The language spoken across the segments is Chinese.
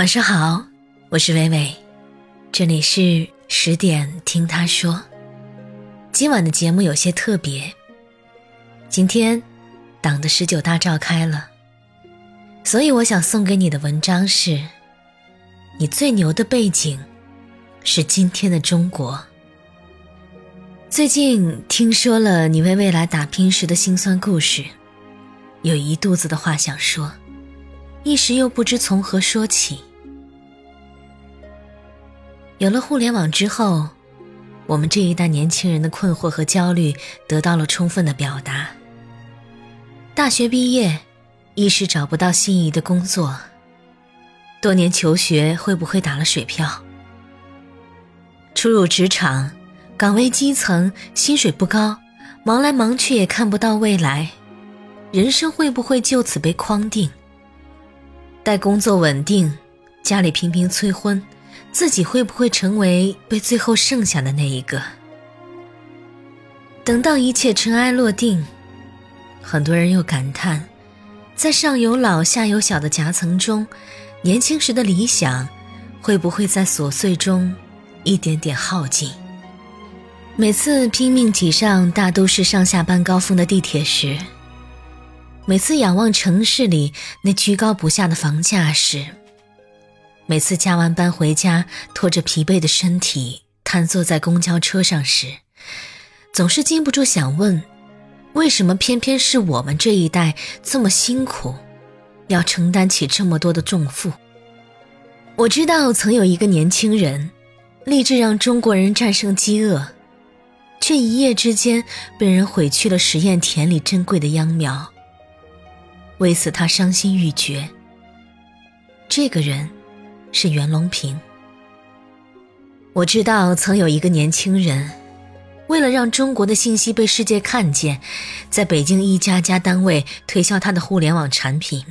晚上好，我是微微，这里是十点听他说。今晚的节目有些特别，今天党的十九大召开了，所以我想送给你的文章是：你最牛的背景是今天的中国。最近听说了你为未来打拼时的辛酸故事，有一肚子的话想说，一时又不知从何说起。有了互联网之后，我们这一代年轻人的困惑和焦虑得到了充分的表达。大学毕业，一时找不到心仪的工作，多年求学会不会打了水漂？初入职场，岗位基层，薪水不高，忙来忙去也看不到未来，人生会不会就此被框定？待工作稳定，家里频频催婚。自己会不会成为被最后剩下的那一个？等到一切尘埃落定，很多人又感叹，在上有老下有小的夹层中，年轻时的理想会不会在琐碎中一点点耗尽？每次拼命挤上大都市上下班高峰的地铁时，每次仰望城市里那居高不下的房价时，每次加完班回家，拖着疲惫的身体瘫坐在公交车上时，总是禁不住想问：为什么偏偏是我们这一代这么辛苦，要承担起这么多的重负？我知道曾有一个年轻人，立志让中国人战胜饥饿，却一夜之间被人毁去了实验田里珍贵的秧苗。为此，他伤心欲绝。这个人。是袁隆平。我知道曾有一个年轻人，为了让中国的信息被世界看见，在北京一家家单位推销他的互联网产品，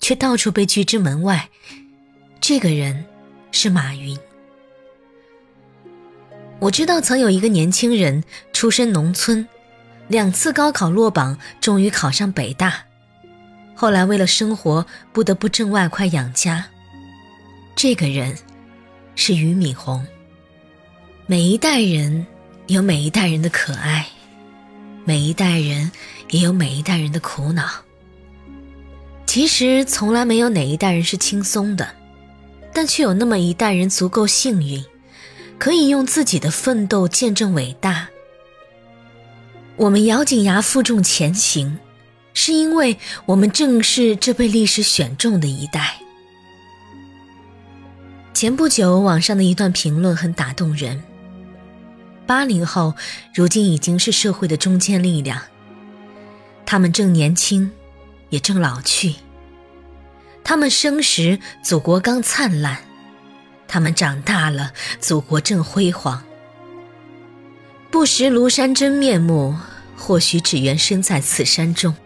却到处被拒之门外。这个人是马云。我知道曾有一个年轻人，出身农村，两次高考落榜，终于考上北大，后来为了生活不得不挣外快养家。这个人是俞敏洪。每一代人有每一代人的可爱，每一代人也有每一代人的苦恼。其实从来没有哪一代人是轻松的，但却有那么一代人足够幸运，可以用自己的奋斗见证伟大。我们咬紧牙负重前行，是因为我们正是这被历史选中的一代。前不久，网上的一段评论很打动人。八零后如今已经是社会的中坚力量，他们正年轻，也正老去。他们生时，祖国刚灿烂；他们长大了，祖国正辉煌。不识庐山真面目，或许只缘身在此山中。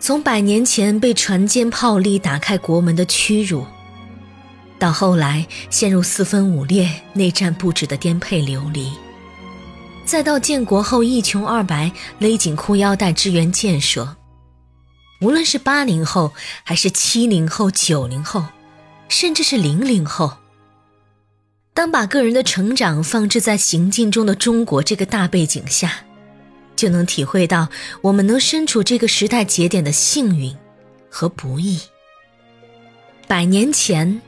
从百年前被船坚炮利打开国门的屈辱。到后来陷入四分五裂、内战不止的颠沛流离，再到建国后一穷二白、勒紧裤腰带支援建设，无论是八零后，还是七零后、九零后，甚至是零零后，当把个人的成长放置在行进中的中国这个大背景下，就能体会到我们能身处这个时代节点的幸运和不易。百年前。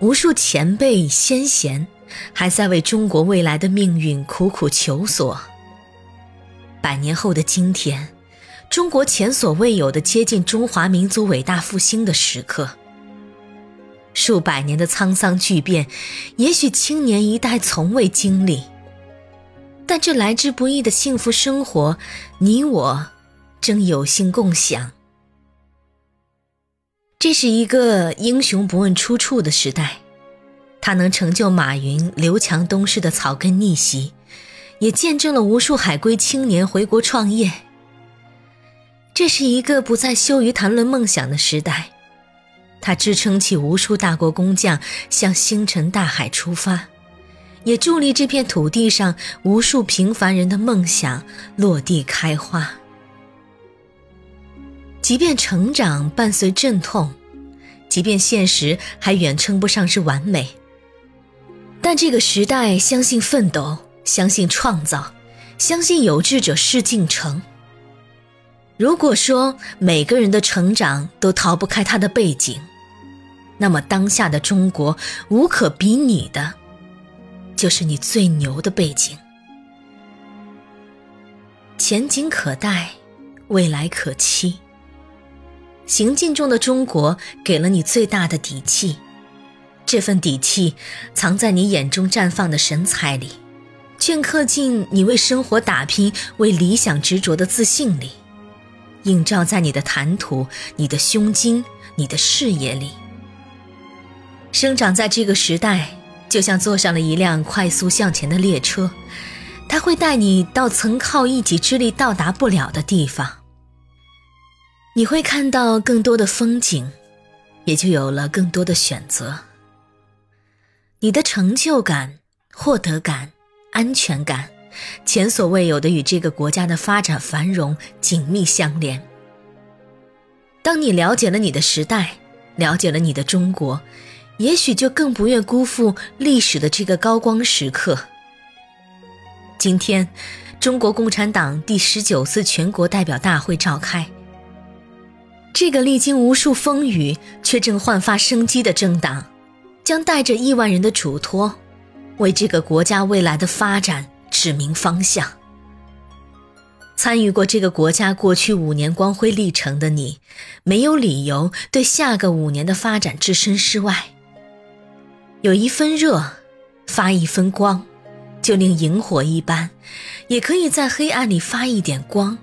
无数前辈先贤还在为中国未来的命运苦苦求索。百年后的今天，中国前所未有的接近中华民族伟大复兴的时刻。数百年的沧桑巨变，也许青年一代从未经历，但这来之不易的幸福生活，你我正有幸共享。这是一个英雄不问出处的时代，它能成就马云、刘强东式的草根逆袭，也见证了无数海归青年回国创业。这是一个不再羞于谈论梦想的时代，它支撑起无数大国工匠向星辰大海出发，也助力这片土地上无数平凡人的梦想落地开花。即便成长伴随阵痛，即便现实还远称不上是完美，但这个时代相信奋斗，相信创造，相信有志者事竟成。如果说每个人的成长都逃不开他的背景，那么当下的中国无可比拟的，就是你最牛的背景。前景可待，未来可期。行进中的中国给了你最大的底气，这份底气藏在你眼中绽放的神采里，镌刻进你为生活打拼、为理想执着的自信里，映照在你的谈吐、你的胸襟、你的视野里。生长在这个时代，就像坐上了一辆快速向前的列车，它会带你到曾靠一己之力到达不了的地方。你会看到更多的风景，也就有了更多的选择。你的成就感、获得感、安全感，前所未有的与这个国家的发展繁荣紧密相连。当你了解了你的时代，了解了你的中国，也许就更不愿辜负历史的这个高光时刻。今天，中国共产党第十九次全国代表大会召开。这个历经无数风雨却正焕发生机的政党，将带着亿万人的嘱托，为这个国家未来的发展指明方向。参与过这个国家过去五年光辉历程的你，没有理由对下个五年的发展置身事外。有一分热，发一分光，就令萤火一般，也可以在黑暗里发一点光，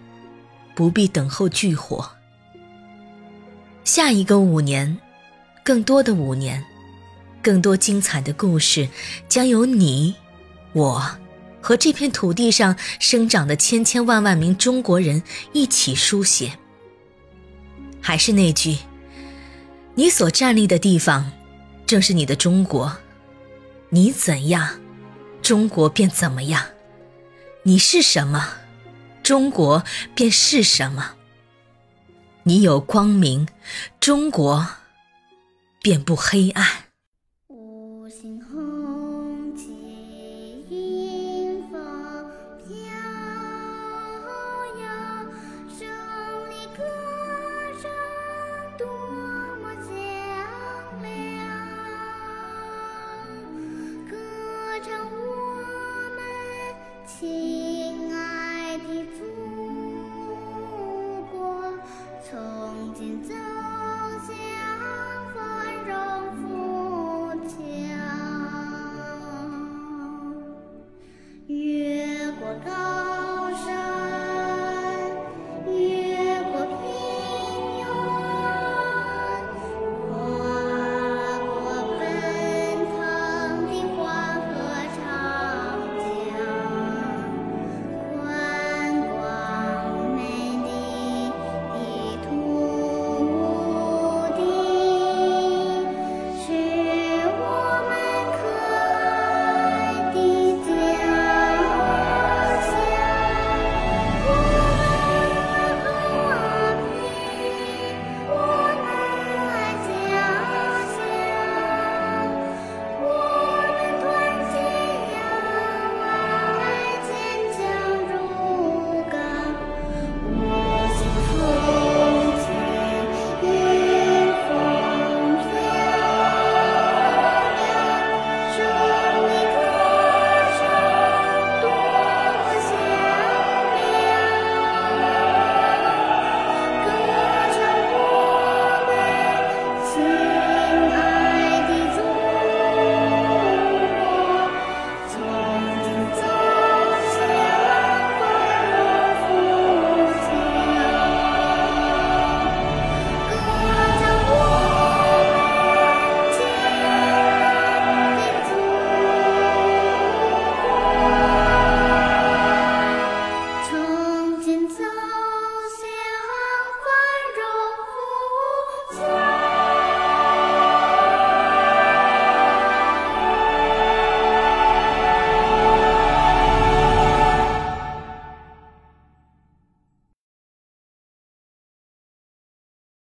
不必等候炬火。下一个五年，更多的五年，更多精彩的故事，将由你、我和这片土地上生长的千千万万名中国人一起书写。还是那句，你所站立的地方，正是你的中国。你怎样，中国便怎么样；你是什么，中国便是什么。你有光明，中国便不黑暗。